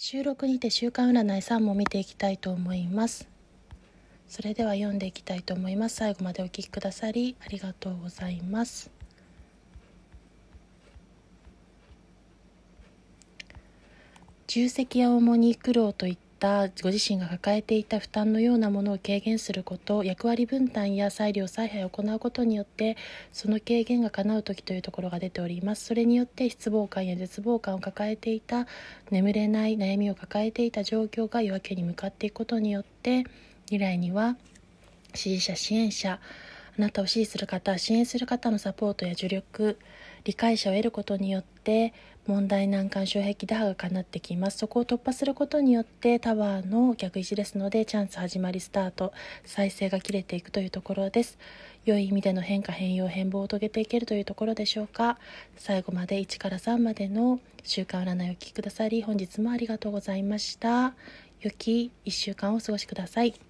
収録にて週間占い3も見ていきたいと思います。それでは読んでいきたいと思います。最後までお聞きくださりありがとうございます。重責や重荷苦労といったご自身が抱えていた負担のようなものを軽減すること役割分担や裁量采配を行うことによってその軽減が叶う時というところが出ております。それによって失望感や絶望感を抱えていた眠れない悩みを抱えていた状況が夜明けに向かっていくことによって未来には支持者支援者あなたを支持する方支援する方のサポートや助力理解者を得ることによって問題難関障壁打破が叶ってきます。そこを突破することによってタワーの逆位置ですのでチャンス始まりスタート再生が切れていくというところです。良い意味での変化変容変貌を遂げていけるというところでしょうか。最後まで1から3までの週間占いをお聴きくださり本日もありがとうございました。良き1週間をお過ごしください。